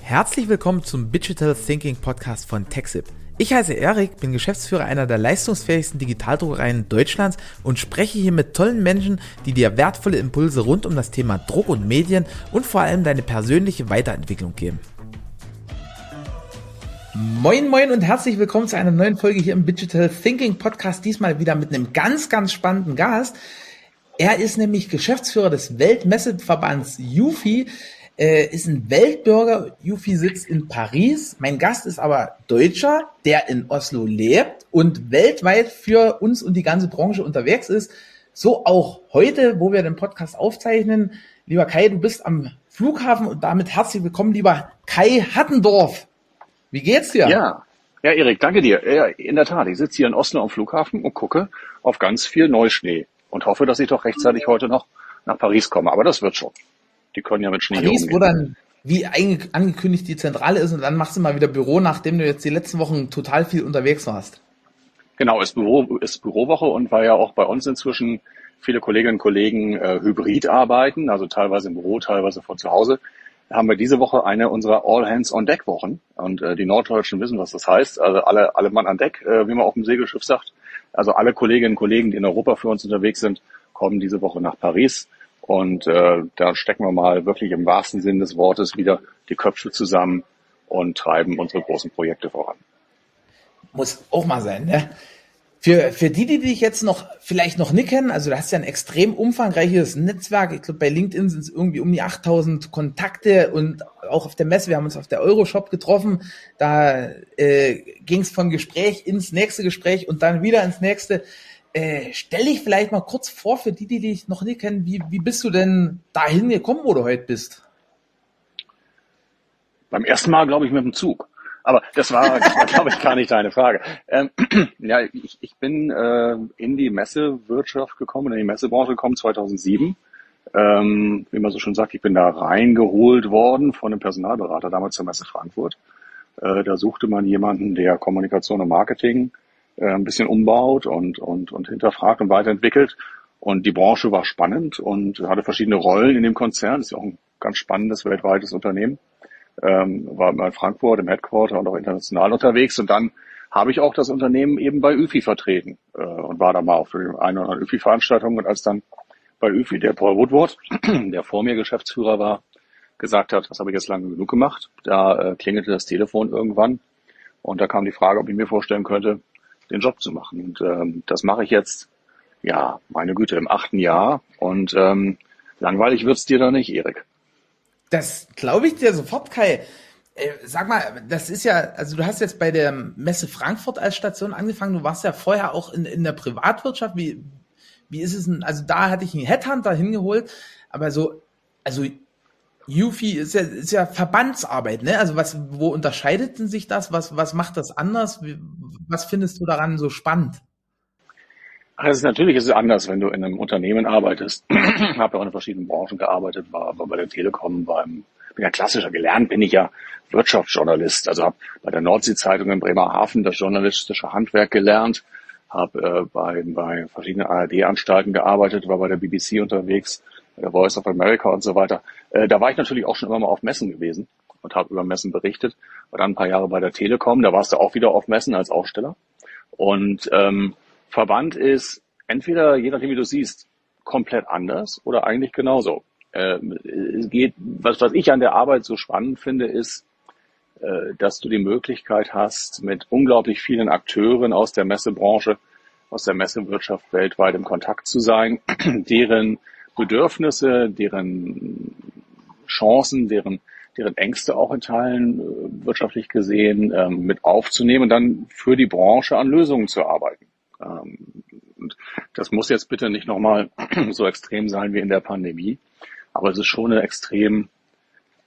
Herzlich willkommen zum Digital Thinking Podcast von TechSip. Ich heiße Erik, bin Geschäftsführer einer der leistungsfähigsten Digitaldruckereien Deutschlands und spreche hier mit tollen Menschen, die dir wertvolle Impulse rund um das Thema Druck und Medien und vor allem deine persönliche Weiterentwicklung geben. Moin, moin und herzlich willkommen zu einer neuen Folge hier im Digital Thinking Podcast. Diesmal wieder mit einem ganz, ganz spannenden Gast. Er ist nämlich Geschäftsführer des Weltmesseverbands UFI äh, ist ein Weltbürger. Yufi sitzt in Paris. Mein Gast ist aber Deutscher, der in Oslo lebt und weltweit für uns und die ganze Branche unterwegs ist. So auch heute, wo wir den Podcast aufzeichnen. Lieber Kai, du bist am Flughafen und damit herzlich willkommen, lieber Kai Hattendorf. Wie geht's dir? Ja, ja, Erik, danke dir. Ja, in der Tat, ich sitze hier in Oslo am Flughafen und gucke auf ganz viel Neuschnee und hoffe, dass ich doch rechtzeitig heute noch nach Paris komme. Aber das wird schon. Die können ja mit Schnee Paris, umgehen. wo dann wie angekündigt die Zentrale ist und dann machst du mal wieder Büro, nachdem du jetzt die letzten Wochen total viel unterwegs warst. Genau, ist Büro, ist Bürowoche und war ja auch bei uns inzwischen viele Kolleginnen und Kollegen äh, hybrid arbeiten, also teilweise im Büro, teilweise von zu Hause, haben wir diese Woche eine unserer All Hands on Deck Wochen und äh, die Norddeutschen wissen, was das heißt. Also alle, alle Mann an Deck, äh, wie man auf dem Segelschiff sagt. Also alle Kolleginnen und Kollegen, die in Europa für uns unterwegs sind, kommen diese Woche nach Paris und äh, da stecken wir mal wirklich im wahrsten Sinn des Wortes wieder die Köpfe zusammen und treiben unsere großen Projekte voran. Muss auch mal sein, ne? Für, für die, die dich jetzt noch vielleicht noch nicht kennen, also du hast ja ein extrem umfangreiches Netzwerk. Ich glaube, bei LinkedIn sind es irgendwie um die 8000 Kontakte und auch auf der Messe, wir haben uns auf der Euroshop getroffen, da äh, ging es von Gespräch ins nächste Gespräch und dann wieder ins nächste. Äh, stell dich vielleicht mal kurz vor für die, die dich noch nicht kennen. Wie, wie bist du denn dahin gekommen, wo du heute bist? Beim ersten Mal, glaube ich, mit dem Zug. Aber das war, war glaube ich, gar nicht deine Frage. Ähm, ja, ich, ich bin äh, in die Messewirtschaft gekommen, in die Messebranche gekommen 2007. Ähm, wie man so schon sagt, ich bin da reingeholt worden von einem Personalberater, damals zur Messe Frankfurt. Äh, da suchte man jemanden, der Kommunikation und Marketing äh, ein bisschen umbaut und, und, und hinterfragt und weiterentwickelt. Und die Branche war spannend und hatte verschiedene Rollen in dem Konzern. Ist ja auch ein ganz spannendes weltweites Unternehmen. Ähm, war in Frankfurt im Headquarter und auch international unterwegs. Und dann habe ich auch das Unternehmen eben bei ÜFI vertreten äh, und war da mal auf eine oder andere ÜFI-Veranstaltung. Und als dann bei ÜFI der Paul Woodward, der vor mir Geschäftsführer war, gesagt hat, das habe ich jetzt lange genug gemacht, da äh, klingelte das Telefon irgendwann und da kam die Frage, ob ich mir vorstellen könnte, den Job zu machen. Und ähm, das mache ich jetzt, ja, meine Güte, im achten Jahr. Und ähm, langweilig wird's dir da nicht, Erik. Das glaube ich dir sofort, Kai. Äh, sag mal, das ist ja, also du hast jetzt bei der Messe Frankfurt als Station angefangen, du warst ja vorher auch in, in der Privatwirtschaft. Wie, wie ist es denn? Also da hatte ich einen Headhunter hingeholt, aber so, also Yufi ist ja, ist ja Verbandsarbeit, ne? Also was, wo unterscheidet denn sich das? Was, was macht das anders? Was findest du daran so spannend? Ist natürlich ist es anders, wenn du in einem Unternehmen arbeitest. ich habe ja auch in verschiedenen Branchen gearbeitet, war, war bei der Telekom, beim, bin ja klassischer gelernt, bin ich ja Wirtschaftsjournalist. Also habe bei der Nordsee-Zeitung in Bremerhaven das journalistische Handwerk gelernt, habe äh, bei, bei verschiedenen ARD-Anstalten gearbeitet, war bei der BBC unterwegs, Voice of America und so weiter. Äh, da war ich natürlich auch schon immer mal auf Messen gewesen und habe über Messen berichtet. War dann ein paar Jahre bei der Telekom, da warst du auch wieder auf Messen als Aussteller. Und ähm, Verband ist entweder, je nachdem wie du siehst, komplett anders oder eigentlich genauso. Äh, es geht, was, was ich an der Arbeit so spannend finde, ist, äh, dass du die Möglichkeit hast, mit unglaublich vielen Akteuren aus der Messebranche, aus der Messewirtschaft weltweit im Kontakt zu sein, deren Bedürfnisse, deren Chancen, deren, deren Ängste auch in Teilen äh, wirtschaftlich gesehen ähm, mit aufzunehmen und dann für die Branche an Lösungen zu arbeiten. Ähm, und das muss jetzt bitte nicht nochmal so extrem sein wie in der Pandemie, aber es ist schon eine extrem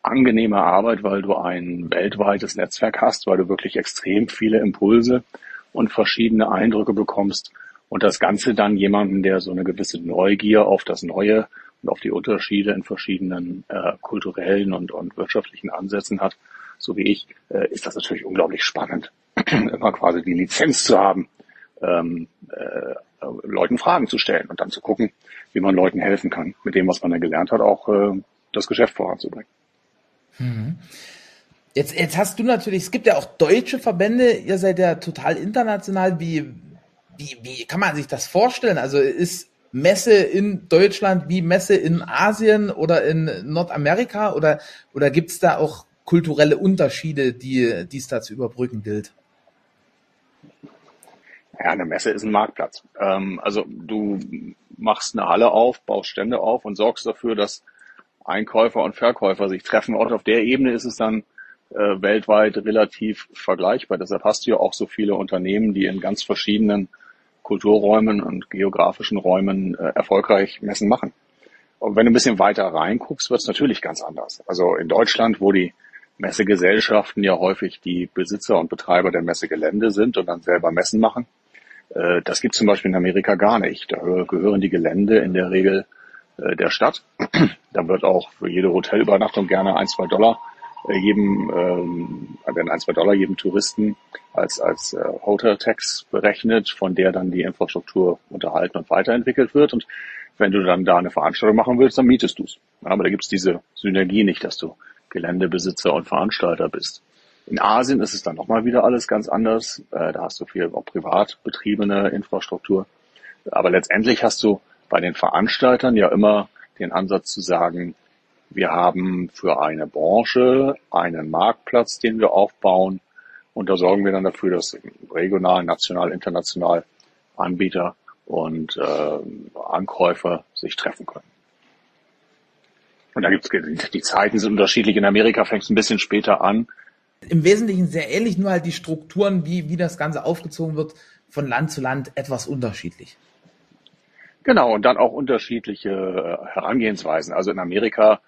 angenehme Arbeit, weil du ein weltweites Netzwerk hast, weil du wirklich extrem viele Impulse und verschiedene Eindrücke bekommst und das Ganze dann jemanden, der so eine gewisse Neugier auf das Neue und auf die Unterschiede in verschiedenen äh, kulturellen und, und wirtschaftlichen Ansätzen hat, so wie ich, äh, ist das natürlich unglaublich spannend, immer quasi die Lizenz zu haben, ähm, äh, Leuten Fragen zu stellen und dann zu gucken, wie man Leuten helfen kann, mit dem, was man dann gelernt hat, auch äh, das Geschäft voranzubringen. Mhm. Jetzt, jetzt hast du natürlich, es gibt ja auch deutsche Verbände, ihr seid ja total international. Wie, wie, wie kann man sich das vorstellen? Also ist Messe in Deutschland wie Messe in Asien oder in Nordamerika oder, oder gibt es da auch kulturelle Unterschiede, die, die es da zu überbrücken gilt? Ja, eine Messe ist ein Marktplatz. Ähm, also du machst eine Halle auf, baust Stände auf und sorgst dafür, dass Einkäufer und Verkäufer sich treffen. Und auf der Ebene ist es dann äh, weltweit relativ vergleichbar. Deshalb hast du ja auch so viele Unternehmen, die in ganz verschiedenen Kulturräumen und geografischen Räumen äh, erfolgreich Messen machen. Und wenn du ein bisschen weiter reinguckst, wird es natürlich ganz anders. Also in Deutschland, wo die Messegesellschaften ja häufig die Besitzer und Betreiber der Messegelände sind und dann selber Messen machen, äh, das gibt es zum Beispiel in Amerika gar nicht. Da gehören die Gelände in der Regel äh, der Stadt. Da wird auch für jede Hotelübernachtung gerne ein, zwei Dollar jedem, ähm, werden ein, zwei Dollar jedem Touristen als, als äh, Hotel Tax berechnet, von der dann die Infrastruktur unterhalten und weiterentwickelt wird. Und wenn du dann da eine Veranstaltung machen willst, dann mietest du es. Aber da gibt es diese Synergie nicht, dass du Geländebesitzer und Veranstalter bist. In Asien ist es dann nochmal wieder alles ganz anders. Äh, da hast du viel auch privat betriebene Infrastruktur. Aber letztendlich hast du bei den Veranstaltern ja immer den Ansatz zu sagen, wir haben für eine Branche einen Marktplatz, den wir aufbauen und da sorgen wir dann dafür, dass regional, national, international Anbieter und äh, Ankäufer sich treffen können. Und da gibt's die Zeiten sind unterschiedlich. In Amerika fängt es ein bisschen später an. Im Wesentlichen sehr ähnlich, nur halt die Strukturen, wie, wie das Ganze aufgezogen wird, von Land zu Land etwas unterschiedlich. Genau, und dann auch unterschiedliche äh, Herangehensweisen. Also in Amerika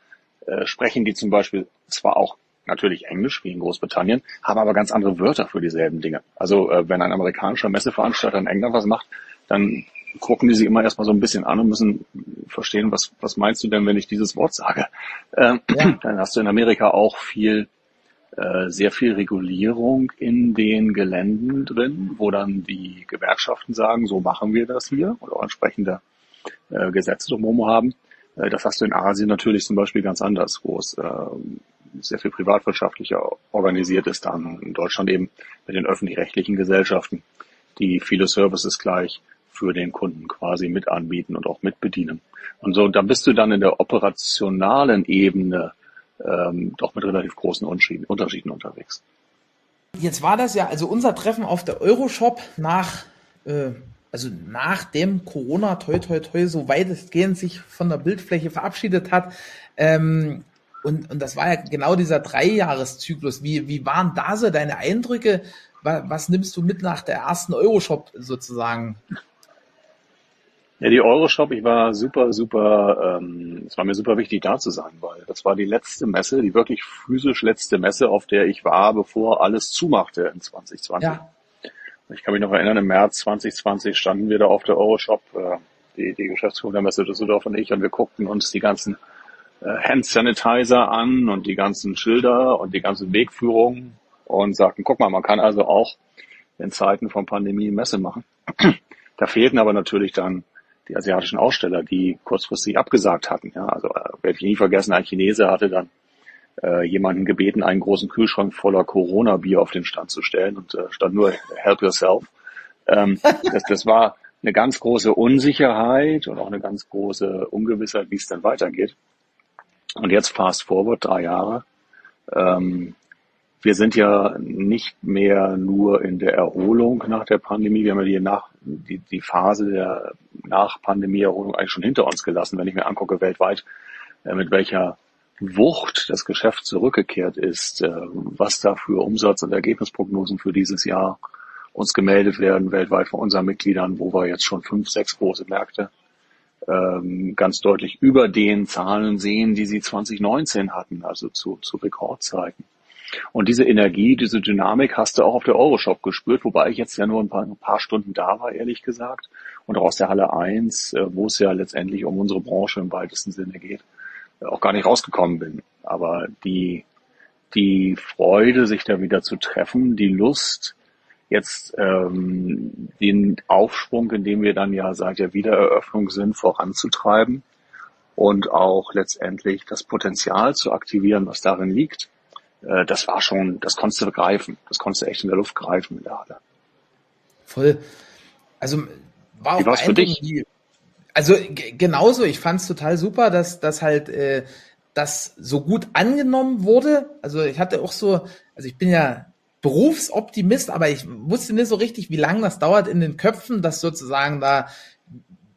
äh, sprechen die zum Beispiel zwar auch natürlich Englisch, wie in Großbritannien, haben aber ganz andere Wörter für dieselben Dinge. Also äh, wenn ein amerikanischer Messeveranstalter in England was macht, dann gucken die sich immer erstmal so ein bisschen an und müssen verstehen, was, was meinst du denn, wenn ich dieses Wort sage? Ähm, ja. Dann hast du in Amerika auch viel, äh, sehr viel Regulierung in den Geländen drin, wo dann die Gewerkschaften sagen, so machen wir das hier oder auch entsprechende äh, Gesetze drumherum haben. Äh, das hast du in Asien natürlich zum Beispiel ganz anders, wo es äh, sehr viel privatwirtschaftlicher organisiert ist, dann in Deutschland eben mit den öffentlich-rechtlichen Gesellschaften, die viele Services gleich für den Kunden quasi mit anbieten und auch mit bedienen. Und so, da bist du dann in der operationalen Ebene ähm, doch mit relativ großen Unterschieden unterwegs. Jetzt war das ja, also unser Treffen auf der Euroshop nach äh, also nachdem Corona toi toi toi so weitestgehend sich von der Bildfläche verabschiedet hat. Ähm, und, und das war ja genau dieser Dreijahreszyklus. Wie, wie waren da so deine Eindrücke? Was, was nimmst du mit nach der ersten Euroshop sozusagen? Ja, die Euroshop, ich war super, super, ähm, es war mir super wichtig da zu sein, weil das war die letzte Messe, die wirklich physisch letzte Messe, auf der ich war, bevor alles zumachte in 2020. Ja. Ich kann mich noch erinnern, im März 2020 standen wir da auf der Euroshop, äh, die, die Geschäftsführung der Messe Düsseldorf und ich, und wir guckten uns die ganzen äh, Hand Sanitizer an und die ganzen Schilder und die ganzen Wegführungen und sagten, guck mal, man kann also auch in Zeiten von Pandemie Messe machen. da fehlten aber natürlich dann die asiatischen Aussteller, die kurzfristig abgesagt hatten. Ja, also äh, werde ich nie vergessen, ein Chinese hatte dann äh, jemanden gebeten, einen großen Kühlschrank voller Corona-Bier auf den Stand zu stellen und äh, stand nur Help Yourself. Ähm, das, das war eine ganz große Unsicherheit und auch eine ganz große Ungewissheit, wie es dann weitergeht. Und jetzt fast forward, drei Jahre. Ähm, wir sind ja nicht mehr nur in der Erholung nach der Pandemie. Wir haben ja die, nach, die, die Phase der Nach-Pandemie-Erholung eigentlich schon hinter uns gelassen. Wenn ich mir angucke weltweit, äh, mit welcher Wucht das Geschäft zurückgekehrt ist, äh, was da für Umsatz- und Ergebnisprognosen für dieses Jahr uns gemeldet werden weltweit von unseren Mitgliedern, wo wir jetzt schon fünf, sechs große Märkte ähm, ganz deutlich über den Zahlen sehen, die sie 2019 hatten, also zu, zu Rekordzeiten. Und diese Energie, diese Dynamik hast du auch auf der Euroshop gespürt, wobei ich jetzt ja nur ein paar, ein paar Stunden da war, ehrlich gesagt. Und auch aus der Halle 1, äh, wo es ja letztendlich um unsere Branche im weitesten Sinne geht auch gar nicht rausgekommen bin. Aber die, die Freude, sich da wieder zu treffen, die Lust, jetzt ähm, den Aufschwung, in dem wir dann ja seit der Wiedereröffnung sind, voranzutreiben und auch letztendlich das Potenzial zu aktivieren, was darin liegt, äh, das war schon, das konntest du greifen. Das konntest du echt in der Luft greifen in der Halle. Voll. Also war auch für dich? Die, also genauso, ich fand es total super, dass dass halt äh, das so gut angenommen wurde. Also ich hatte auch so, also ich bin ja Berufsoptimist, aber ich wusste nicht so richtig, wie lange das dauert in den Köpfen, dass sozusagen da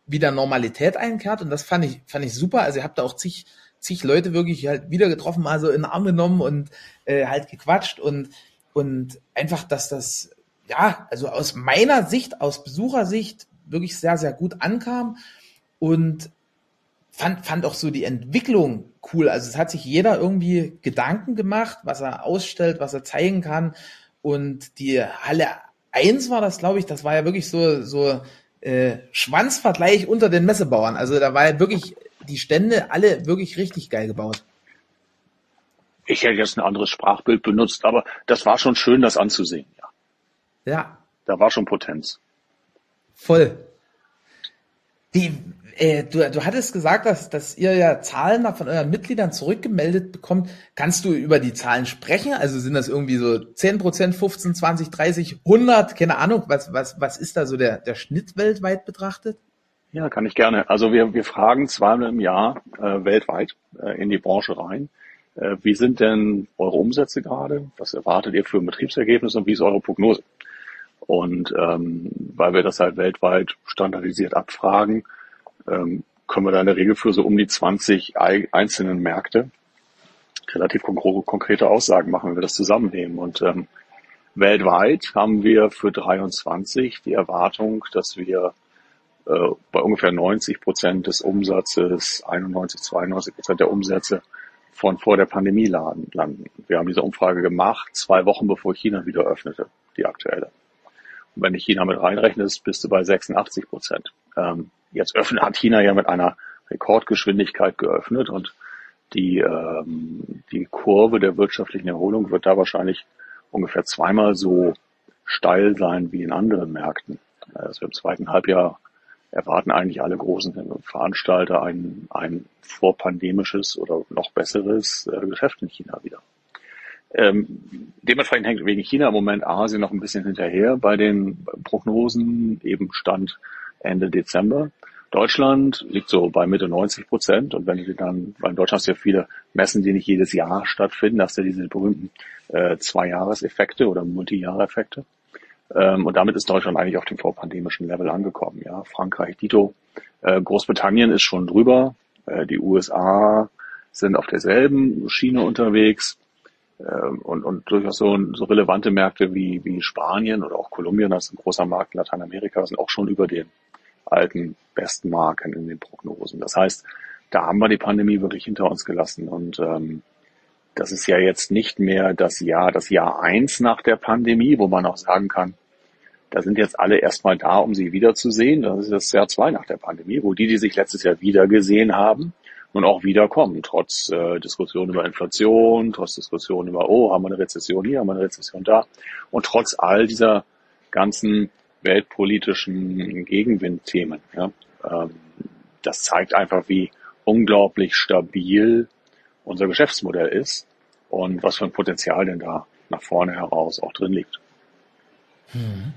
wieder Normalität einkehrt. Und das fand ich, fand ich super. Also ihr habt da auch zig, zig Leute wirklich halt wieder getroffen, also in den Arm genommen und äh, halt gequatscht und, und einfach, dass das, ja, also aus meiner Sicht, aus Besuchersicht wirklich sehr, sehr gut ankam und fand, fand auch so die Entwicklung cool. Also es hat sich jeder irgendwie Gedanken gemacht, was er ausstellt, was er zeigen kann. Und die Halle 1 war das, glaube ich, das war ja wirklich so, so äh, Schwanzvergleich unter den Messebauern. Also da war ja wirklich die Stände alle wirklich richtig geil gebaut. Ich hätte jetzt ein anderes Sprachbild benutzt, aber das war schon schön, das anzusehen, ja. Ja. Da war schon Potenz. Voll. Wie, äh, du, du hattest gesagt, dass, dass ihr ja Zahlen von euren Mitgliedern zurückgemeldet bekommt. Kannst du über die Zahlen sprechen? Also sind das irgendwie so 10 Prozent, 15, 20, 30, 100? Keine Ahnung. Was, was, was ist da so der, der Schnitt weltweit betrachtet? Ja, kann ich gerne. Also wir, wir fragen zweimal im Jahr äh, weltweit äh, in die Branche rein. Äh, wie sind denn eure Umsätze gerade? Was erwartet ihr für ein Betriebsergebnis und wie ist eure Prognose? Und ähm, weil wir das halt weltweit standardisiert abfragen, ähm, können wir da in der Regel für so um die 20 einzelnen Märkte relativ konkrete Aussagen machen, wenn wir das zusammennehmen. Und ähm, weltweit haben wir für 23 die Erwartung, dass wir äh, bei ungefähr 90 Prozent des Umsatzes, 91, 92 Prozent der Umsätze von vor der Pandemie landen. Wir haben diese Umfrage gemacht, zwei Wochen bevor China wieder öffnete, die aktuelle. Wenn ich China mit reinrechnest, bist du bei 86 Prozent. Ähm, jetzt öffnet, hat China ja mit einer Rekordgeschwindigkeit geöffnet und die, ähm, die Kurve der wirtschaftlichen Erholung wird da wahrscheinlich ungefähr zweimal so steil sein wie in anderen Märkten. Also im zweiten Halbjahr erwarten eigentlich alle großen Veranstalter ein, ein vorpandemisches oder noch besseres äh, Geschäft in China wieder. Ähm, dementsprechend hängt wegen China im Moment Asien noch ein bisschen hinterher bei den Prognosen, eben Stand Ende Dezember. Deutschland liegt so bei Mitte 90 Prozent und wenn du dann, weil in Deutschland hast du ja viele Messen, die nicht jedes Jahr stattfinden, hast du diese berühmten äh, Zwei-Jahres-Effekte oder Multi-Jahre-Effekte. Ähm, und damit ist Deutschland eigentlich auf dem vorpandemischen Level angekommen. Ja, Frankreich, Dito, äh, Großbritannien ist schon drüber, äh, die USA sind auf derselben Schiene unterwegs und, und durchaus so, so relevante Märkte wie, wie Spanien oder auch Kolumbien, das ist ein großer Markt in Lateinamerika, sind auch schon über den alten besten Marken in den Prognosen. Das heißt, da haben wir die Pandemie wirklich hinter uns gelassen und ähm, das ist ja jetzt nicht mehr das Jahr, das Jahr eins nach der Pandemie, wo man auch sagen kann, da sind jetzt alle erstmal da, um sie wiederzusehen. Das ist das Jahr zwei nach der Pandemie, wo die, die sich letztes Jahr wiedergesehen haben, nun auch wiederkommen, trotz äh, Diskussion über Inflation, trotz Diskussion über, oh, haben wir eine Rezession hier, haben wir eine Rezession da. Und trotz all dieser ganzen weltpolitischen Gegenwindthemen. Ja, ähm, das zeigt einfach, wie unglaublich stabil unser Geschäftsmodell ist und was für ein Potenzial denn da nach vorne heraus auch drin liegt. Hm.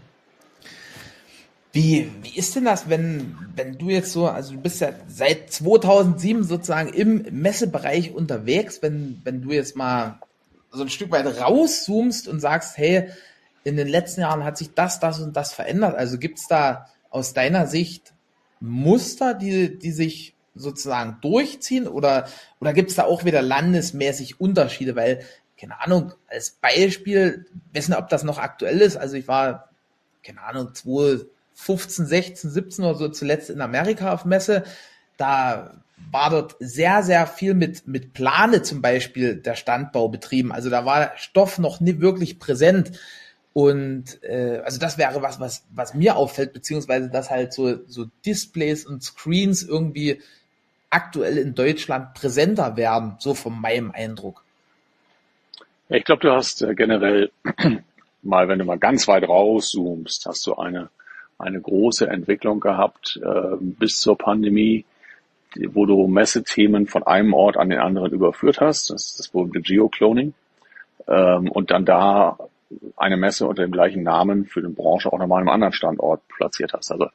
Wie, wie ist denn das, wenn, wenn du jetzt so, also du bist ja seit 2007 sozusagen im Messebereich unterwegs, wenn, wenn du jetzt mal so ein Stück weit rauszoomst und sagst, hey, in den letzten Jahren hat sich das, das und das verändert. Also gibt es da aus deiner Sicht Muster, die, die sich sozusagen durchziehen oder, oder gibt es da auch wieder landesmäßig Unterschiede? Weil, keine Ahnung, als Beispiel, wissen, ob das noch aktuell ist. Also ich war, keine Ahnung, 2015, 16, 17 oder so zuletzt in Amerika auf Messe. Da war dort sehr, sehr viel mit, mit Plane zum Beispiel der Standbau betrieben. Also da war Stoff noch nie wirklich präsent. Und äh, also das wäre was, was, was mir auffällt, beziehungsweise dass halt so, so Displays und Screens irgendwie aktuell in Deutschland präsenter werden, so von meinem Eindruck. Ich glaube, du hast äh, generell mal, wenn du mal ganz weit rauszoomst, hast du eine, eine große Entwicklung gehabt äh, bis zur Pandemie, wo du Messethemen von einem Ort an den anderen überführt hast. Das ist das berühmte Geocloning. Ähm, und dann da eine Messe unter dem gleichen Namen für die Branche auch nochmal an einem anderen Standort platziert hast. Also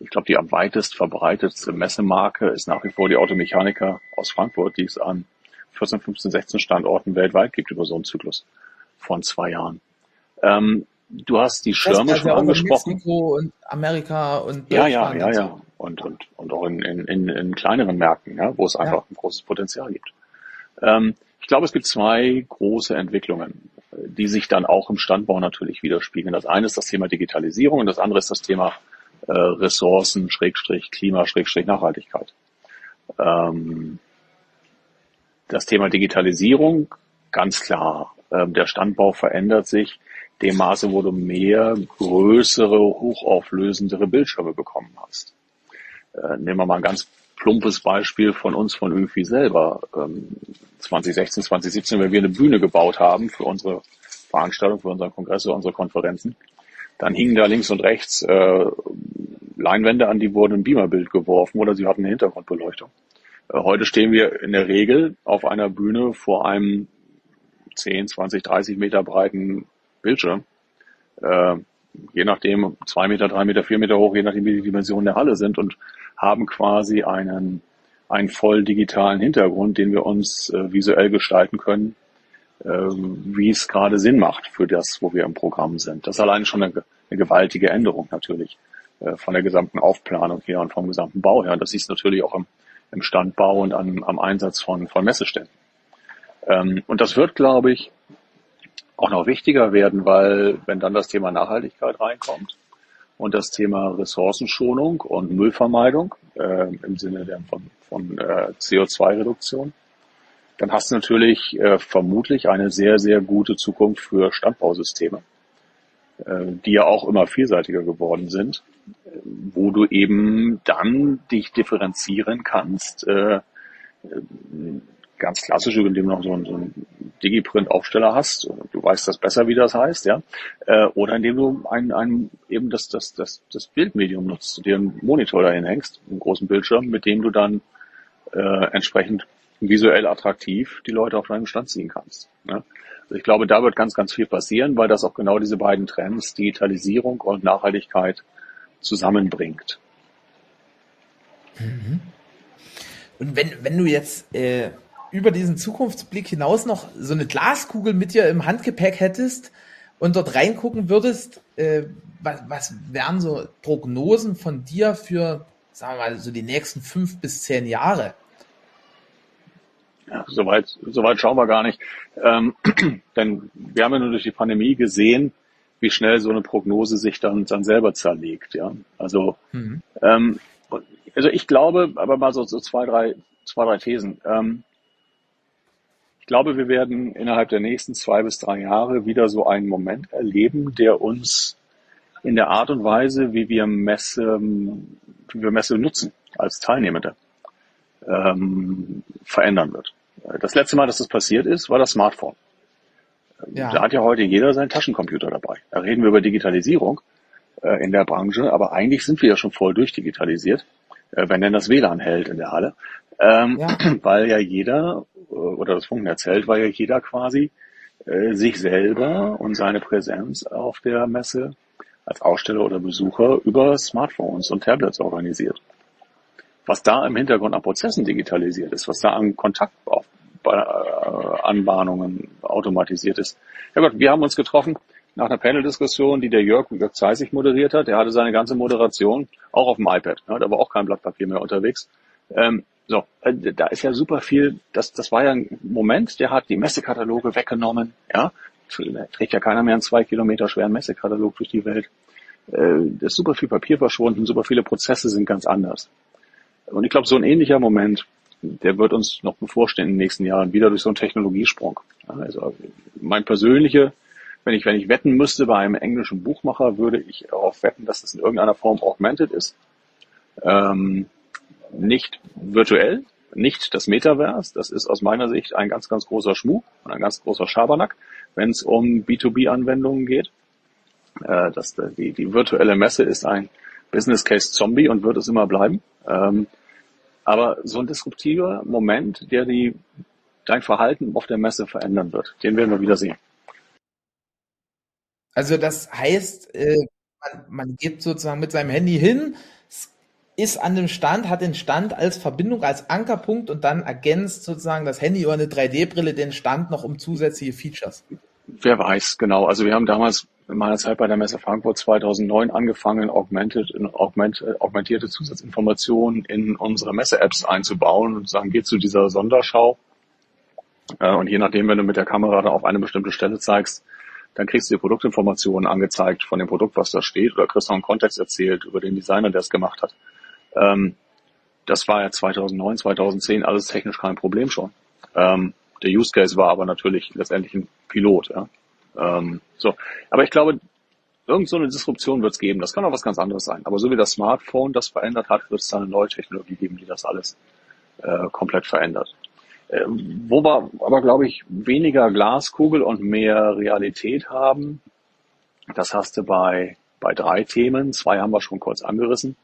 ich glaube, die am weitest verbreitetste Messemarke ist nach wie vor die Automechaniker aus Frankfurt, die es an 14, 15, 16 Standorten weltweit gibt über so einen Zyklus von zwei Jahren. Ähm, du hast die Schirme also schon angesprochen. Mexiko und Amerika und ja, ja, ja, ja. Und, und, und auch in, in, in, in kleineren Märkten, ja, wo es einfach ja. ein großes Potenzial gibt. Ähm, ich glaube, es gibt zwei große Entwicklungen, die sich dann auch im Standbau natürlich widerspiegeln. Das eine ist das Thema Digitalisierung und das andere ist das Thema äh, Ressourcen, Schrägstrich, Klima, Schrägstrich, Nachhaltigkeit. Ähm, das Thema Digitalisierung, ganz klar. Ähm, der Standbau verändert sich dem Maße, wo du mehr größere, hochauflösendere Bildschirme bekommen hast. Äh, nehmen wir mal ein ganz plumpes Beispiel von uns, von Öfi selber. Ähm, 2016, 2017, wenn wir eine Bühne gebaut haben für unsere Veranstaltung, für unseren Kongress, für unsere Konferenzen, dann hingen da links und rechts äh, Leinwände an, die wurden ein Beamerbild geworfen oder sie hatten eine Hintergrundbeleuchtung. Äh, heute stehen wir in der Regel auf einer Bühne vor einem 10, 20, 30 Meter breiten Bildschirm. Äh, je nachdem, zwei Meter, drei Meter, vier Meter hoch, je nachdem, wie die Dimensionen der Halle sind und haben quasi einen, einen voll digitalen Hintergrund, den wir uns äh, visuell gestalten können, äh, wie es gerade Sinn macht für das, wo wir im Programm sind. Das ist allein schon eine, eine gewaltige Änderung natürlich äh, von der gesamten Aufplanung her und vom gesamten Bau her. Und das ist natürlich auch im, im Standbau und am, am Einsatz von, von Messeständen. Ähm, und das wird, glaube ich, auch noch wichtiger werden, weil wenn dann das Thema Nachhaltigkeit reinkommt, und das Thema Ressourcenschonung und Müllvermeidung äh, im Sinne der, von, von äh, CO2-Reduktion, dann hast du natürlich äh, vermutlich eine sehr, sehr gute Zukunft für Standbausysteme, äh, die ja auch immer vielseitiger geworden sind, wo du eben dann dich differenzieren kannst, äh, ganz klassisch, indem du noch so, so einen Digiprint-Aufsteller hast. Du weißt das besser, wie das heißt, ja. Äh, oder indem du ein, ein, eben das, das, das, das Bildmedium nutzt, dir einen Monitor dahin hängst, einen großen Bildschirm, mit dem du dann äh, entsprechend visuell attraktiv die Leute auf deinen Stand ziehen kannst. Ne? Also ich glaube, da wird ganz, ganz viel passieren, weil das auch genau diese beiden Trends, Digitalisierung und Nachhaltigkeit, zusammenbringt. Mhm. Und wenn, wenn du jetzt äh, über diesen Zukunftsblick hinaus noch so eine Glaskugel mit dir im Handgepäck hättest und dort reingucken würdest, äh, was, was wären so Prognosen von dir für, sagen wir mal, so die nächsten fünf bis zehn Jahre? Ja, soweit, soweit schauen wir gar nicht. Ähm, denn wir haben ja nur durch die Pandemie gesehen, wie schnell so eine Prognose sich dann, dann selber zerlegt. Ja, also, mhm. ähm, also ich glaube, aber mal so, so zwei, drei, zwei, drei Thesen. Ähm, ich glaube, wir werden innerhalb der nächsten zwei bis drei Jahre wieder so einen Moment erleben, der uns in der Art und Weise, wie wir Messe, wie wir Messe nutzen als Teilnehmende, ähm, verändern wird. Das letzte Mal, dass das passiert ist, war das Smartphone. Ja. Da hat ja heute jeder seinen Taschencomputer dabei. Da reden wir über Digitalisierung äh, in der Branche, aber eigentlich sind wir ja schon voll durchdigitalisiert, wenn denn das WLAN hält in der Halle. Ähm, ja. Weil ja jeder, äh, oder das Funken erzählt, weil ja jeder quasi äh, sich selber und seine Präsenz auf der Messe als Aussteller oder Besucher über Smartphones und Tablets organisiert. Was da im Hintergrund an Prozessen digitalisiert ist, was da an Kontaktanbahnungen äh, automatisiert ist. Ja Gott, wir haben uns getroffen nach einer Panel-Diskussion, die der Jörg, Jörg Zeisig moderiert hat. Er hatte seine ganze Moderation auch auf dem iPad. Ja, da war auch kein Blatt Papier mehr unterwegs. Ähm, so, äh, da ist ja super viel, das, das war ja ein Moment, der hat die Messekataloge weggenommen, ja. Trägt ja keiner mehr einen zwei Kilometer schweren Messekatalog durch die Welt. Äh, da ist super viel Papier verschwunden, super viele Prozesse sind ganz anders. Und ich glaube, so ein ähnlicher Moment, der wird uns noch bevorstehen in den nächsten Jahren, wieder durch so einen Technologiesprung. Also mein persönliche, wenn ich, wenn ich wetten müsste bei einem englischen Buchmacher, würde ich darauf wetten, dass das in irgendeiner Form augmented ist. Ähm, nicht virtuell, nicht das Metaverse. Das ist aus meiner Sicht ein ganz, ganz großer Schmuck und ein ganz großer Schabernack, wenn es um B2B-Anwendungen geht. Äh, das, die, die virtuelle Messe ist ein Business Case Zombie und wird es immer bleiben. Ähm, Aber so ein disruptiver Moment, der die, dein Verhalten auf der Messe verändern wird, den werden wir wieder sehen. Also das heißt, äh, man, man geht sozusagen mit seinem Handy hin, ist an dem Stand, hat den Stand als Verbindung, als Ankerpunkt und dann ergänzt sozusagen das Handy oder eine 3D-Brille den Stand noch um zusätzliche Features. Wer weiß, genau. Also wir haben damals in meiner Zeit bei der Messe Frankfurt 2009 angefangen, augmented, augment, augmentierte Zusatzinformationen in unsere Messe-Apps einzubauen und sagen, geht zu dieser Sonderschau. Äh, und je nachdem, wenn du mit der Kamera da auf eine bestimmte Stelle zeigst, dann kriegst du die Produktinformationen angezeigt von dem Produkt, was da steht, oder kriegst noch einen Kontext erzählt über den Designer, der es gemacht hat. Ähm, das war ja 2009, 2010 alles technisch kein Problem schon. Ähm, der Use Case war aber natürlich letztendlich ein Pilot. Ja. Ähm, so, aber ich glaube, irgend so eine Disruption wird es geben. Das kann auch was ganz anderes sein. Aber so wie das Smartphone das verändert hat, wird es da eine neue Technologie geben, die das alles äh, komplett verändert. Äh, wo wir aber, glaube ich, weniger Glaskugel und mehr Realität haben, das hast du bei, bei drei Themen. Zwei haben wir schon kurz angerissen.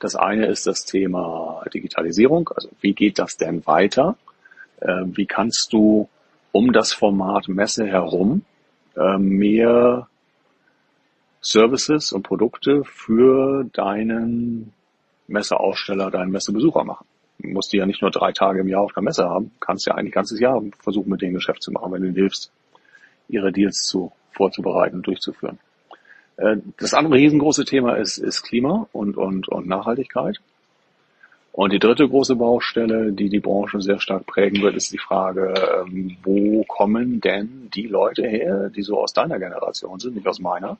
Das eine ist das Thema Digitalisierung. Also wie geht das denn weiter? Ähm, wie kannst du um das Format Messe herum ähm, mehr Services und Produkte für deinen Messeaussteller, deinen Messebesucher machen? Du musst die ja nicht nur drei Tage im Jahr auf der Messe haben, kannst ja eigentlich ganzes Jahr versuchen, mit denen Geschäft zu machen, wenn du ihnen hilfst, ihre Deals zu, vorzubereiten und durchzuführen. Äh, das andere riesengroße Thema ist, ist Klima und, und, und Nachhaltigkeit. Und die dritte große Baustelle, die die Branche sehr stark prägen wird, ist die Frage, ähm, wo kommen denn die Leute her, die so aus deiner Generation sind, nicht aus meiner,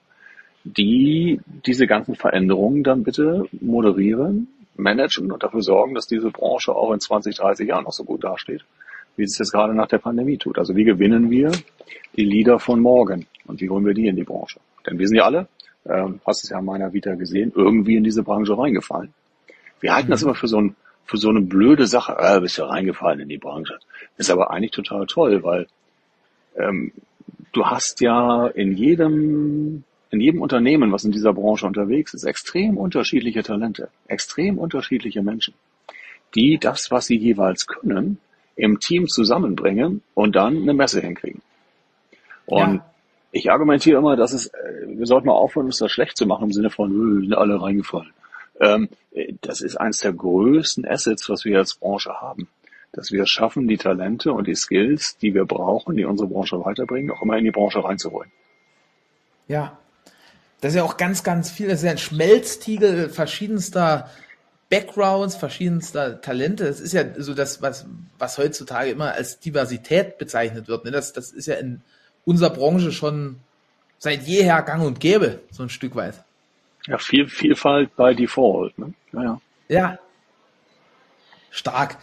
die diese ganzen Veränderungen dann bitte moderieren, managen und dafür sorgen, dass diese Branche auch in 20, 30 Jahren noch so gut dasteht, wie es jetzt gerade nach der Pandemie tut. Also wie gewinnen wir die Leader von morgen und wie holen wir die in die Branche? Denn wir sind ja alle, ähm, hast es ja in meiner Vita gesehen, irgendwie in diese Branche reingefallen. Wir halten mhm. das immer für so, ein, für so eine blöde Sache. Äh, bist ja reingefallen in die Branche. Ist aber eigentlich total toll, weil ähm, du hast ja in jedem in jedem Unternehmen, was in dieser Branche unterwegs ist, extrem unterschiedliche Talente, extrem unterschiedliche Menschen, die das, was sie jeweils können, im Team zusammenbringen und dann eine Messe hinkriegen. Und ja ich argumentiere immer, dass es, äh, wir sollten mal aufhören, uns das schlecht zu machen im Sinne von, wir sind alle reingefallen. Ähm, das ist eines der größten Assets, was wir als Branche haben. Dass wir es schaffen, die Talente und die Skills, die wir brauchen, die unsere Branche weiterbringen, auch immer in die Branche reinzuholen. Ja. Das ist ja auch ganz, ganz viel. Das ist ja ein Schmelztiegel verschiedenster Backgrounds, verschiedenster Talente. Das ist ja so das, was, was heutzutage immer als Diversität bezeichnet wird. Ne? Das, das ist ja in, unserer Branche schon seit jeher gang und gäbe, so ein Stück weit. Ja, viel, Vielfalt by Default. Ne? Ja, ja. ja. Stark.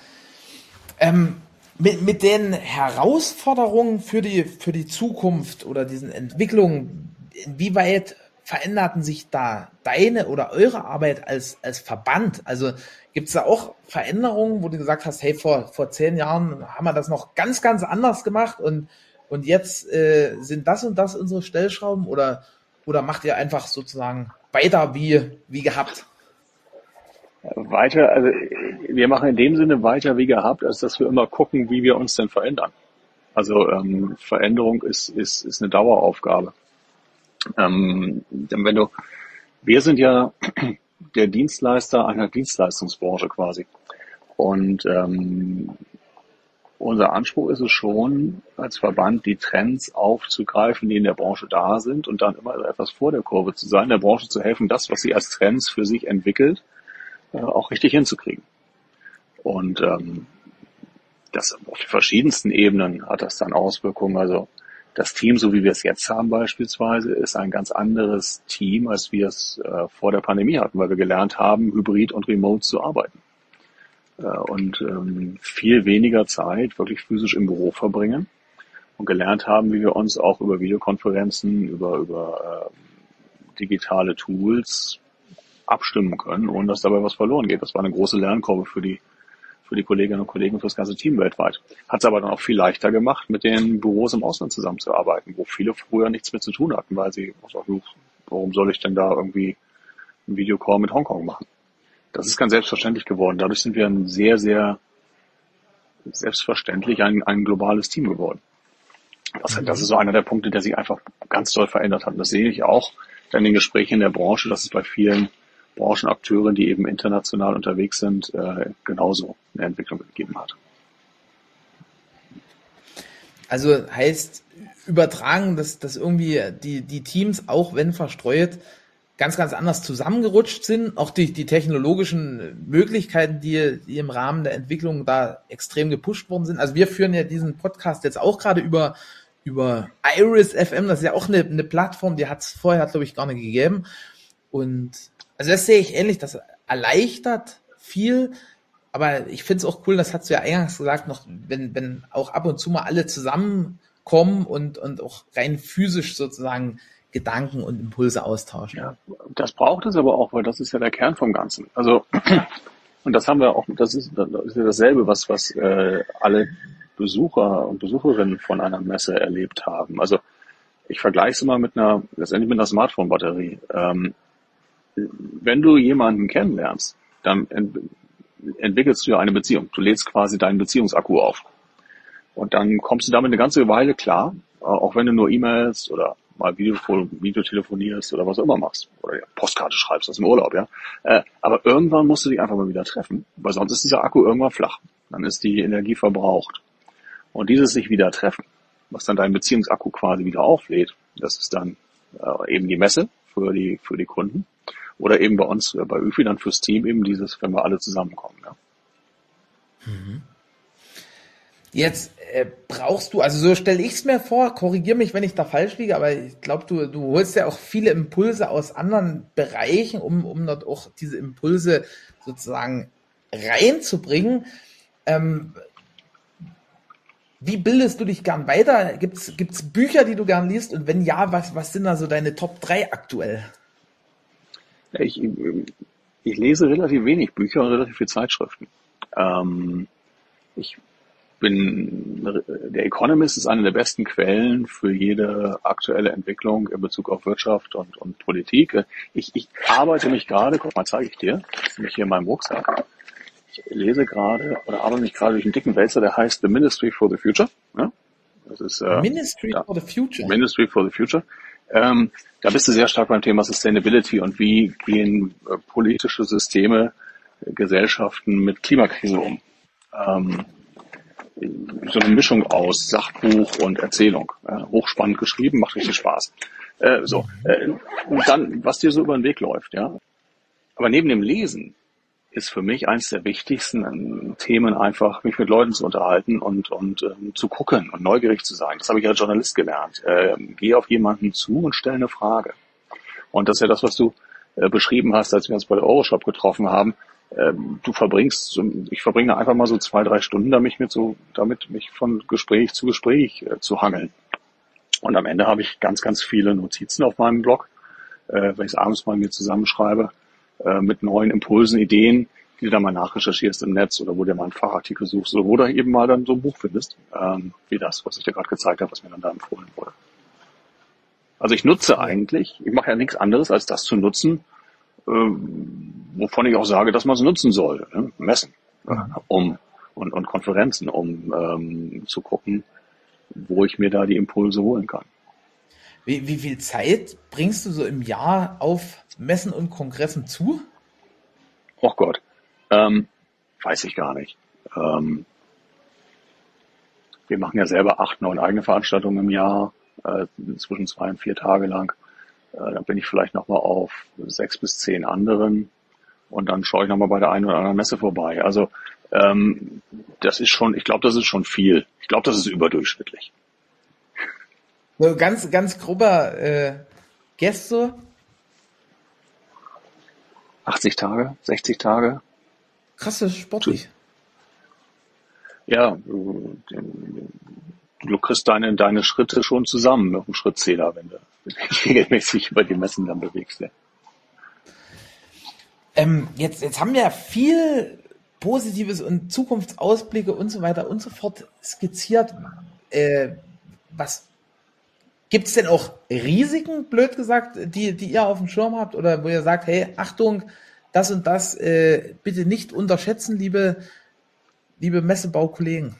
Ähm, mit, mit den Herausforderungen für die, für die Zukunft oder diesen Entwicklungen, inwieweit veränderten sich da deine oder eure Arbeit als, als Verband? Also gibt es da auch Veränderungen, wo du gesagt hast, hey, vor, vor zehn Jahren haben wir das noch ganz, ganz anders gemacht und und jetzt äh, sind das und das unsere Stellschrauben oder, oder macht ihr einfach sozusagen weiter wie, wie gehabt? Weiter, also wir machen in dem Sinne weiter wie gehabt, als dass wir immer gucken, wie wir uns denn verändern. Also ähm, Veränderung ist, ist, ist eine Daueraufgabe. Ähm, denn wenn du, wir sind ja der Dienstleister einer Dienstleistungsbranche quasi. Und ähm, unser Anspruch ist es schon, als Verband die Trends aufzugreifen, die in der Branche da sind und dann immer etwas vor der Kurve zu sein, der Branche zu helfen, das, was sie als Trends für sich entwickelt, äh, auch richtig hinzukriegen. Und ähm, das auf die verschiedensten Ebenen hat das dann Auswirkungen. Also das Team, so wie wir es jetzt haben beispielsweise, ist ein ganz anderes Team, als wir es äh, vor der Pandemie hatten, weil wir gelernt haben, hybrid und remote zu arbeiten. Äh, und ähm, viel weniger Zeit wirklich physisch im Büro verbringen und gelernt haben, wie wir uns auch über Videokonferenzen, über, über äh, digitale Tools abstimmen können, ohne dass dabei was verloren geht. Das war eine große Lernkurve für die, für die Kolleginnen und Kollegen, für das ganze Team weltweit. Hat es aber dann auch viel leichter gemacht, mit den Büros im Ausland zusammenzuarbeiten, wo viele früher nichts mehr zu tun hatten, weil sie, warum soll ich denn da irgendwie einen Videocall mit Hongkong machen? Das ist ganz selbstverständlich geworden. Dadurch sind wir ein sehr, sehr selbstverständlich ein, ein globales Team geworden. Das, das ist so einer der Punkte, der sich einfach ganz toll verändert hat. Und das sehe ich auch in den Gesprächen in der Branche, dass es bei vielen Branchenakteuren, die eben international unterwegs sind, äh, genauso eine Entwicklung gegeben hat. Also heißt übertragen, dass, dass irgendwie die, die Teams, auch wenn verstreut, ganz, ganz anders zusammengerutscht sind, auch durch die technologischen Möglichkeiten, die, die im Rahmen der Entwicklung da extrem gepusht worden sind. Also wir führen ja diesen Podcast jetzt auch gerade über, über Iris FM, das ist ja auch eine, eine Plattform, die hat es vorher, glaube ich, gar nicht gegeben. Und also das sehe ich ähnlich, das erleichtert viel, aber ich finde es auch cool, das hast du ja eingangs gesagt, noch, wenn, wenn auch ab und zu mal alle zusammenkommen und, und auch rein physisch sozusagen Gedanken und Impulse austauschen. Ja, das braucht es aber auch, weil das ist ja der Kern vom Ganzen. Also und das haben wir auch, das ist, das ist ja dasselbe, was was äh, alle Besucher und Besucherinnen von einer Messe erlebt haben. Also ich vergleiche es immer mit einer, letztendlich mit einer Smartphone-Batterie. Ähm, wenn du jemanden kennenlernst, dann ent entwickelst du ja eine Beziehung. Du lädst quasi deinen Beziehungsakku auf. Und dann kommst du damit eine ganze Weile klar, auch wenn du nur E-Mails oder mal Video, Video telefonierst oder was auch immer machst. Oder ja, Postkarte schreibst aus dem Urlaub, ja. Äh, aber irgendwann musst du dich einfach mal wieder treffen, weil sonst ist dieser Akku irgendwann flach. Dann ist die Energie verbraucht. Und dieses sich wieder treffen, was dann dein Beziehungsakku quasi wieder auflädt, das ist dann äh, eben die Messe für die, für die Kunden. Oder eben bei uns, äh, bei ÖFI dann fürs Team eben dieses, wenn wir alle zusammenkommen, ja. Mhm. Jetzt äh, brauchst du, also so stelle ich es mir vor, korrigier mich, wenn ich da falsch liege, aber ich glaube, du, du holst ja auch viele Impulse aus anderen Bereichen, um, um dort auch diese Impulse sozusagen reinzubringen. Ähm, wie bildest du dich gern weiter? Gibt es Bücher, die du gern liest? Und wenn ja, was, was sind da so deine Top 3 aktuell? Ich, ich lese relativ wenig Bücher und relativ viel Zeitschriften. Ähm, ich bin, der Economist ist eine der besten Quellen für jede aktuelle Entwicklung in Bezug auf Wirtschaft und, und Politik. Ich, ich arbeite mich gerade, guck mal, zeige ich dir, nämlich hier in meinem Rucksack. Ich lese gerade oder arbeite mich gerade durch einen dicken Wälzer, der heißt The Ministry for the Future. Ja? Das ist, äh, Ministry ja, for the Future. Ministry for the Future. Ähm, da bist du sehr stark beim Thema Sustainability und wie gehen äh, politische Systeme, äh, Gesellschaften mit Klimakrise um. Ähm, so eine Mischung aus Sachbuch und Erzählung. Äh, hochspannend geschrieben, macht richtig Spaß. Äh, so, äh, und dann, was dir so über den Weg läuft, ja. Aber neben dem Lesen ist für mich eines der wichtigsten ähm, Themen einfach, mich mit Leuten zu unterhalten und, und ähm, zu gucken und neugierig zu sein. Das habe ich als Journalist gelernt. Äh, geh auf jemanden zu und stell eine Frage. Und das ist ja das, was du äh, beschrieben hast, als wir uns bei der Euroshop getroffen haben ähm, du verbringst, ich verbringe einfach mal so zwei, drei Stunden damit, mit so, damit mich von Gespräch zu Gespräch äh, zu hangeln. Und am Ende habe ich ganz, ganz viele Notizen auf meinem Blog, äh, wenn ich es abends mal mir zusammenschreibe, äh, mit neuen Impulsen, Ideen, die du dann mal nachrecherchierst im Netz oder wo du mal einen Fachartikel suchst oder wo du eben mal dann so ein Buch findest, ähm, wie das, was ich dir gerade gezeigt habe, was mir dann da empfohlen wurde. Also ich nutze eigentlich, ich mache ja nichts anderes, als das zu nutzen, ähm, wovon ich auch sage, dass man es nutzen soll. Ne? Messen um, und, und Konferenzen, um ähm, zu gucken, wo ich mir da die Impulse holen kann. Wie, wie viel Zeit bringst du so im Jahr auf Messen und Kongressen zu? Oh Gott, ähm, weiß ich gar nicht. Ähm, wir machen ja selber acht, neun eigene Veranstaltungen im Jahr, äh, zwischen zwei und vier Tage lang. Äh, dann bin ich vielleicht nochmal auf sechs bis zehn anderen und dann schaue ich nochmal bei der einen oder anderen Messe vorbei. Also ähm, das ist schon, ich glaube, das ist schon viel. Ich glaube, das ist überdurchschnittlich. So ganz, ganz grober äh, Gäste. 80 Tage, 60 Tage. Krasse sportlich. Ja, du, du kriegst deine, deine Schritte schon zusammen mit dem Schrittzähler, wenn du regelmäßig über die Messen dann bewegst. Ja. Ähm, jetzt, jetzt haben wir viel Positives und Zukunftsausblicke und so weiter und so fort skizziert. Äh, was gibt es denn auch Risiken, blöd gesagt, die, die ihr auf dem Schirm habt oder wo ihr sagt, hey, Achtung, das und das äh, bitte nicht unterschätzen, liebe, liebe Messebaukollegen?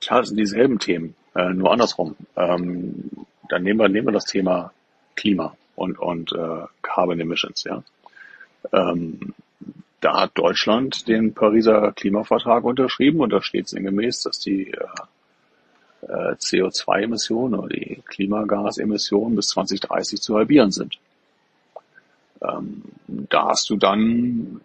Klar, das sind dieselben Themen, äh, nur andersrum. Ähm, dann nehmen wir, nehmen wir das Thema Klima und, und äh, Carbon Emissions, ja. Ähm, da hat Deutschland den Pariser Klimavertrag unterschrieben und da steht sinngemäß, dass die äh, äh CO2-Emissionen oder die Klimagasemissionen bis 2030 zu halbieren sind. Ähm, da hast du dann,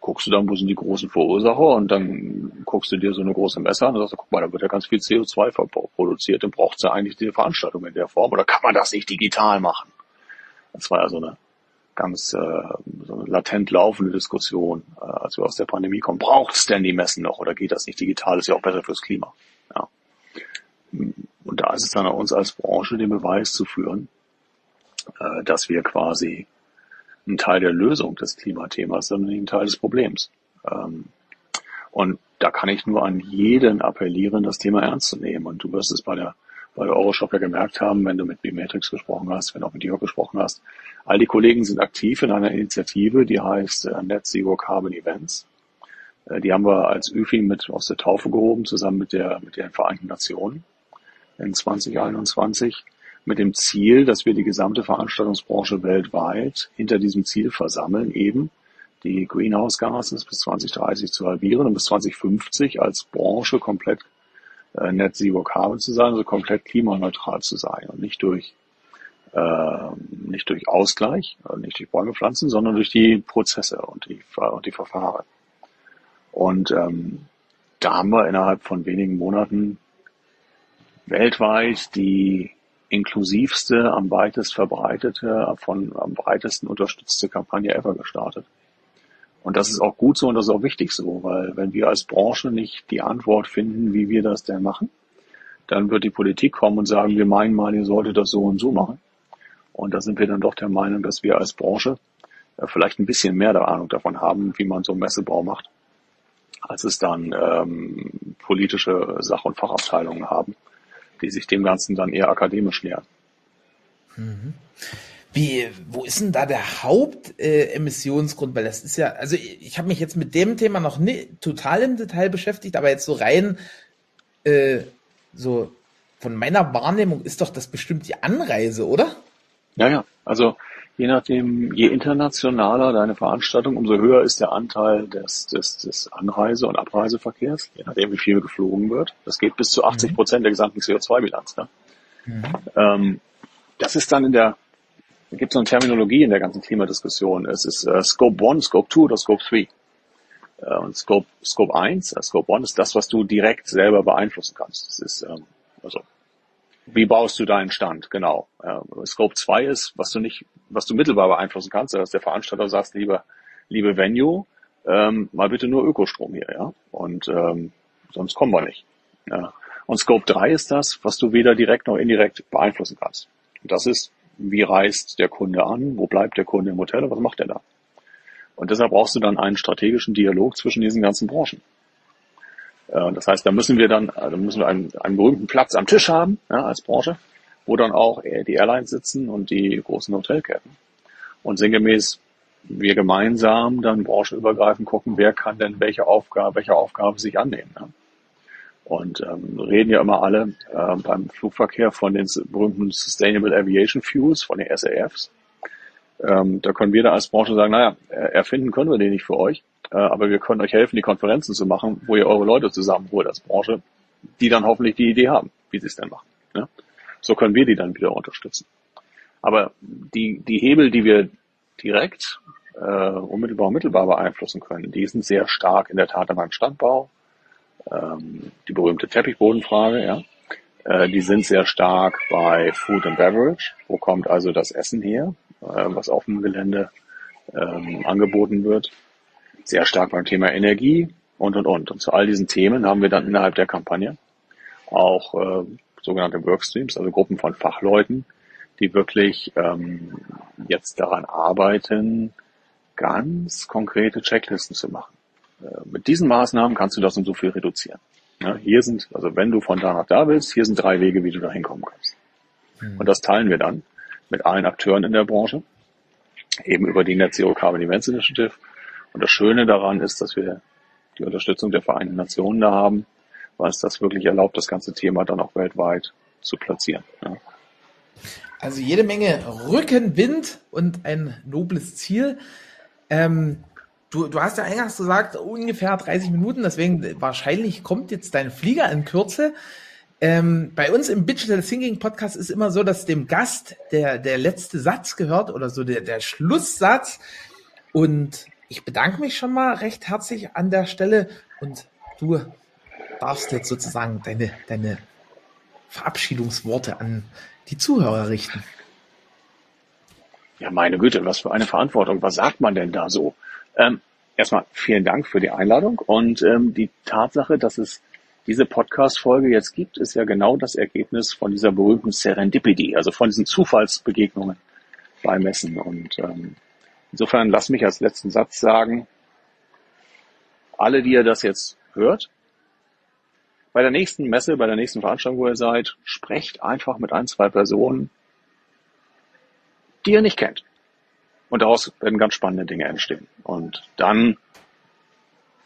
guckst du dann, wo sind die großen Verursacher und dann guckst du dir so eine große Messe an und sagst, guck mal, da wird ja ganz viel CO2 produziert, dann braucht es ja eigentlich diese Veranstaltung in der Form oder kann man das nicht digital machen? Das war ja so eine ganz äh, so eine latent laufende Diskussion, äh, als wir aus der Pandemie kommen. Braucht es denn die Messen noch oder geht das nicht digital? Ist ja auch besser fürs Klima. Und da ist es dann an uns als Branche, den Beweis zu führen, äh, dass wir quasi ein Teil der Lösung des Klimathemas, sondern nicht ein Teil des Problems. Ähm, und da kann ich nur an jeden appellieren, das Thema ernst zu nehmen. Und du wirst es bei der, bei der Euroshop ja gemerkt haben, wenn du mit B-Matrix gesprochen hast, wenn du auch mit Jörg gesprochen hast. All die Kollegen sind aktiv in einer Initiative, die heißt äh, Net Zero Carbon Events. Äh, die haben wir als ÜFI mit aus der Taufe gehoben, zusammen mit der, mit den Vereinten Nationen in 2021 mit dem Ziel, dass wir die gesamte Veranstaltungsbranche weltweit hinter diesem Ziel versammeln, eben die Greenhouse Gases bis 2030 zu halbieren und bis 2050 als Branche komplett äh, Net Zero Carbon zu sein, also komplett klimaneutral zu sein und nicht durch äh, nicht durch Ausgleich, also nicht durch Bäume pflanzen, sondern durch die Prozesse und die, und die Verfahren. Und ähm, da haben wir innerhalb von wenigen Monaten weltweit die inklusivste, am weitest verbreitete, von am breitesten unterstützte Kampagne ever gestartet. Und das ist auch gut so und das ist auch wichtig so, weil wenn wir als Branche nicht die Antwort finden, wie wir das denn machen, dann wird die Politik kommen und sagen, wir meinen mal, ihr solltet das so und so machen. Und da sind wir dann doch der Meinung, dass wir als Branche äh, vielleicht ein bisschen mehr der Ahnung davon haben, wie man so Messebau macht, als es dann ähm, politische Sach- und Fachabteilungen haben die sich dem Ganzen dann eher akademisch nähern. Mhm. Wie, wo ist denn da der Hauptemissionsgrund? Äh, Weil das ist ja, also ich, ich habe mich jetzt mit dem Thema noch nicht total im Detail beschäftigt, aber jetzt so rein äh, so von meiner Wahrnehmung ist doch das bestimmt die Anreise, oder? Ja, ja. Also je nachdem, je internationaler deine Veranstaltung, umso höher ist der Anteil des, des, des Anreise- und Abreiseverkehrs, je nachdem, wie viel geflogen wird. Das geht bis zu 80 mhm. Prozent der gesamten CO2-Bilanz. Ne? Mhm. Ähm, das ist dann in der, da gibt es so eine Terminologie in der ganzen Klimadiskussion. Es ist äh, Scope 1, Scope 2 oder Scope 3. Äh, und Scope, Scope 1, äh, Scope 1 ist das, was du direkt selber beeinflussen kannst. Das ist ähm, also wie baust du deinen Stand? Genau. Ja, Scope 2 ist, was du nicht, was du mittelbar beeinflussen kannst, dass der Veranstalter sagt, lieber, liebe Venue, ähm, mal bitte nur Ökostrom hier, ja. Und ähm, sonst kommen wir nicht. Ja. Und Scope 3 ist das, was du weder direkt noch indirekt beeinflussen kannst. Und das ist, wie reist der Kunde an, wo bleibt der Kunde im Hotel und was macht er da? Und deshalb brauchst du dann einen strategischen Dialog zwischen diesen ganzen Branchen. Äh, das heißt, da müssen wir dann, also müssen wir einen, einen berühmten Platz am Tisch haben, ja, als Branche, wo dann auch die Airlines sitzen und die großen Hotelketten. Und sinngemäß wir gemeinsam dann branchenübergreifend gucken, wer kann denn welche Aufgabe, welche Aufgabe sich annehmen. Ja. Und ähm, reden ja immer alle äh, beim Flugverkehr von den berühmten Sustainable Aviation Fuels, von den SAFs. Ähm, da können wir da als Branche sagen, naja, erfinden können wir den nicht für euch, äh, aber wir können euch helfen, die Konferenzen zu machen, wo ihr eure Leute zusammenholt als Branche, die dann hoffentlich die Idee haben, wie sie es denn machen. Ja? So können wir die dann wieder unterstützen. Aber die, die Hebel, die wir direkt äh, unmittelbar und mittelbar beeinflussen können, die sind sehr stark in der Tat am Standbau. Ähm, die berühmte Teppichbodenfrage, ja. Äh, die sind sehr stark bei Food and Beverage. Wo kommt also das Essen her, äh, was auf dem Gelände ähm, angeboten wird? Sehr stark beim Thema Energie und, und, und. Und zu all diesen Themen haben wir dann innerhalb der Kampagne auch äh, sogenannte Workstreams, also Gruppen von Fachleuten, die wirklich ähm, jetzt daran arbeiten, ganz konkrete Checklisten zu machen. Äh, mit diesen Maßnahmen kannst du das und so viel reduzieren. Ja, hier sind, also wenn du von da nach da willst, hier sind drei Wege, wie du da hinkommen kannst. Mhm. Und das teilen wir dann mit allen Akteuren in der Branche, eben über die Net Zero Carbon Events Initiative Und das Schöne daran ist, dass wir die Unterstützung der Vereinten Nationen da haben, weil es das wirklich erlaubt, das ganze Thema dann auch weltweit zu platzieren. Ja. Also jede Menge Rückenwind und ein nobles Ziel. Ähm, du, du hast ja eingangs gesagt, ungefähr 30 Minuten, deswegen wahrscheinlich kommt jetzt dein Flieger in Kürze. Ähm, bei uns im Digital Thinking Podcast ist immer so, dass dem Gast der, der letzte Satz gehört oder so der, der Schlusssatz. Und ich bedanke mich schon mal recht herzlich an der Stelle und du darfst jetzt sozusagen deine, deine Verabschiedungsworte an die Zuhörer richten. Ja, meine Güte, was für eine Verantwortung. Was sagt man denn da so? Ähm, erstmal vielen Dank für die Einladung und ähm, die Tatsache, dass es diese Podcast-Folge jetzt gibt, ist ja genau das Ergebnis von dieser berühmten Serendipity, also von diesen Zufallsbegegnungen bei Messen. Und ähm, insofern lass mich als letzten Satz sagen, alle, die ihr das jetzt hört, bei der nächsten Messe, bei der nächsten Veranstaltung, wo ihr seid, sprecht einfach mit ein, zwei Personen, die ihr nicht kennt. Und daraus werden ganz spannende Dinge entstehen. Und dann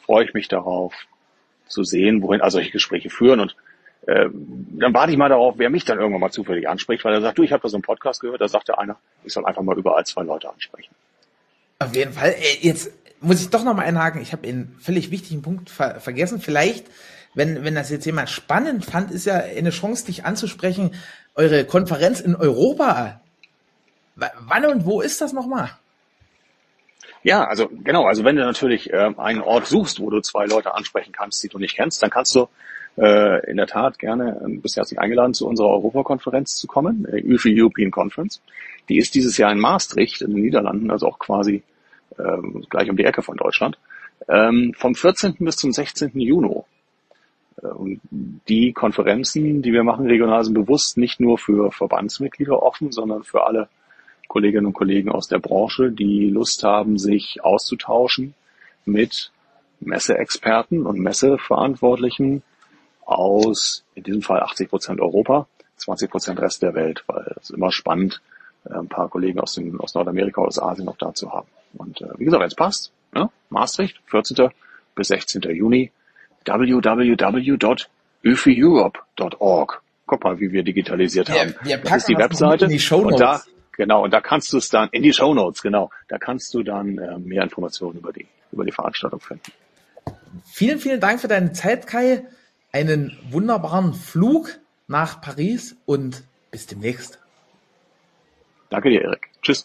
freue ich mich darauf, zu sehen, wohin also solche Gespräche führen. Und äh, dann warte ich mal darauf, wer mich dann irgendwann mal zufällig anspricht, weil er sagt, du, ich habe da so einen Podcast gehört, da sagte einer, ich soll einfach mal überall zwei Leute ansprechen. Auf jeden Fall. Jetzt muss ich doch noch mal einhaken. Ich habe einen völlig wichtigen Punkt ver vergessen. Vielleicht wenn, wenn das jetzt jemand spannend fand, ist ja eine Chance, dich anzusprechen, eure Konferenz in Europa. W wann und wo ist das nochmal? Ja, also genau, also wenn du natürlich äh, einen Ort suchst, wo du zwei Leute ansprechen kannst, die du nicht kennst, dann kannst du äh, in der Tat gerne, äh, bist herzlich eingeladen, zu unserer Europakonferenz zu kommen, äh, UFI European Conference. Die ist dieses Jahr in Maastricht in den Niederlanden, also auch quasi äh, gleich um die Ecke von Deutschland. Ähm, vom 14. bis zum 16. Juni äh, und die Konferenzen, die wir machen regional, sind bewusst nicht nur für Verbandsmitglieder offen, sondern für alle Kolleginnen und Kollegen aus der Branche, die Lust haben, sich auszutauschen mit Messeexperten und Messeverantwortlichen aus, in diesem Fall 80 Prozent Europa, 20 Prozent Rest der Welt, weil es immer spannend, äh, ein paar Kollegen aus, dem, aus Nordamerika, aus Asien noch da zu haben. Und äh, wie gesagt, wenn es passt, ne? Maastricht, 14. bis 16. Juni, www.öfieurope.org. Guck mal, wie wir digitalisiert haben. Wir, wir das ist die Webseite. In die Shownotes. Und da, genau, und da kannst du es dann, in die Show Notes, genau, da kannst du dann äh, mehr Informationen über die, über die Veranstaltung finden. Vielen, vielen Dank für deine Zeit, Kai. Einen wunderbaren Flug nach Paris und bis demnächst. Danke dir, Erik. Tschüss.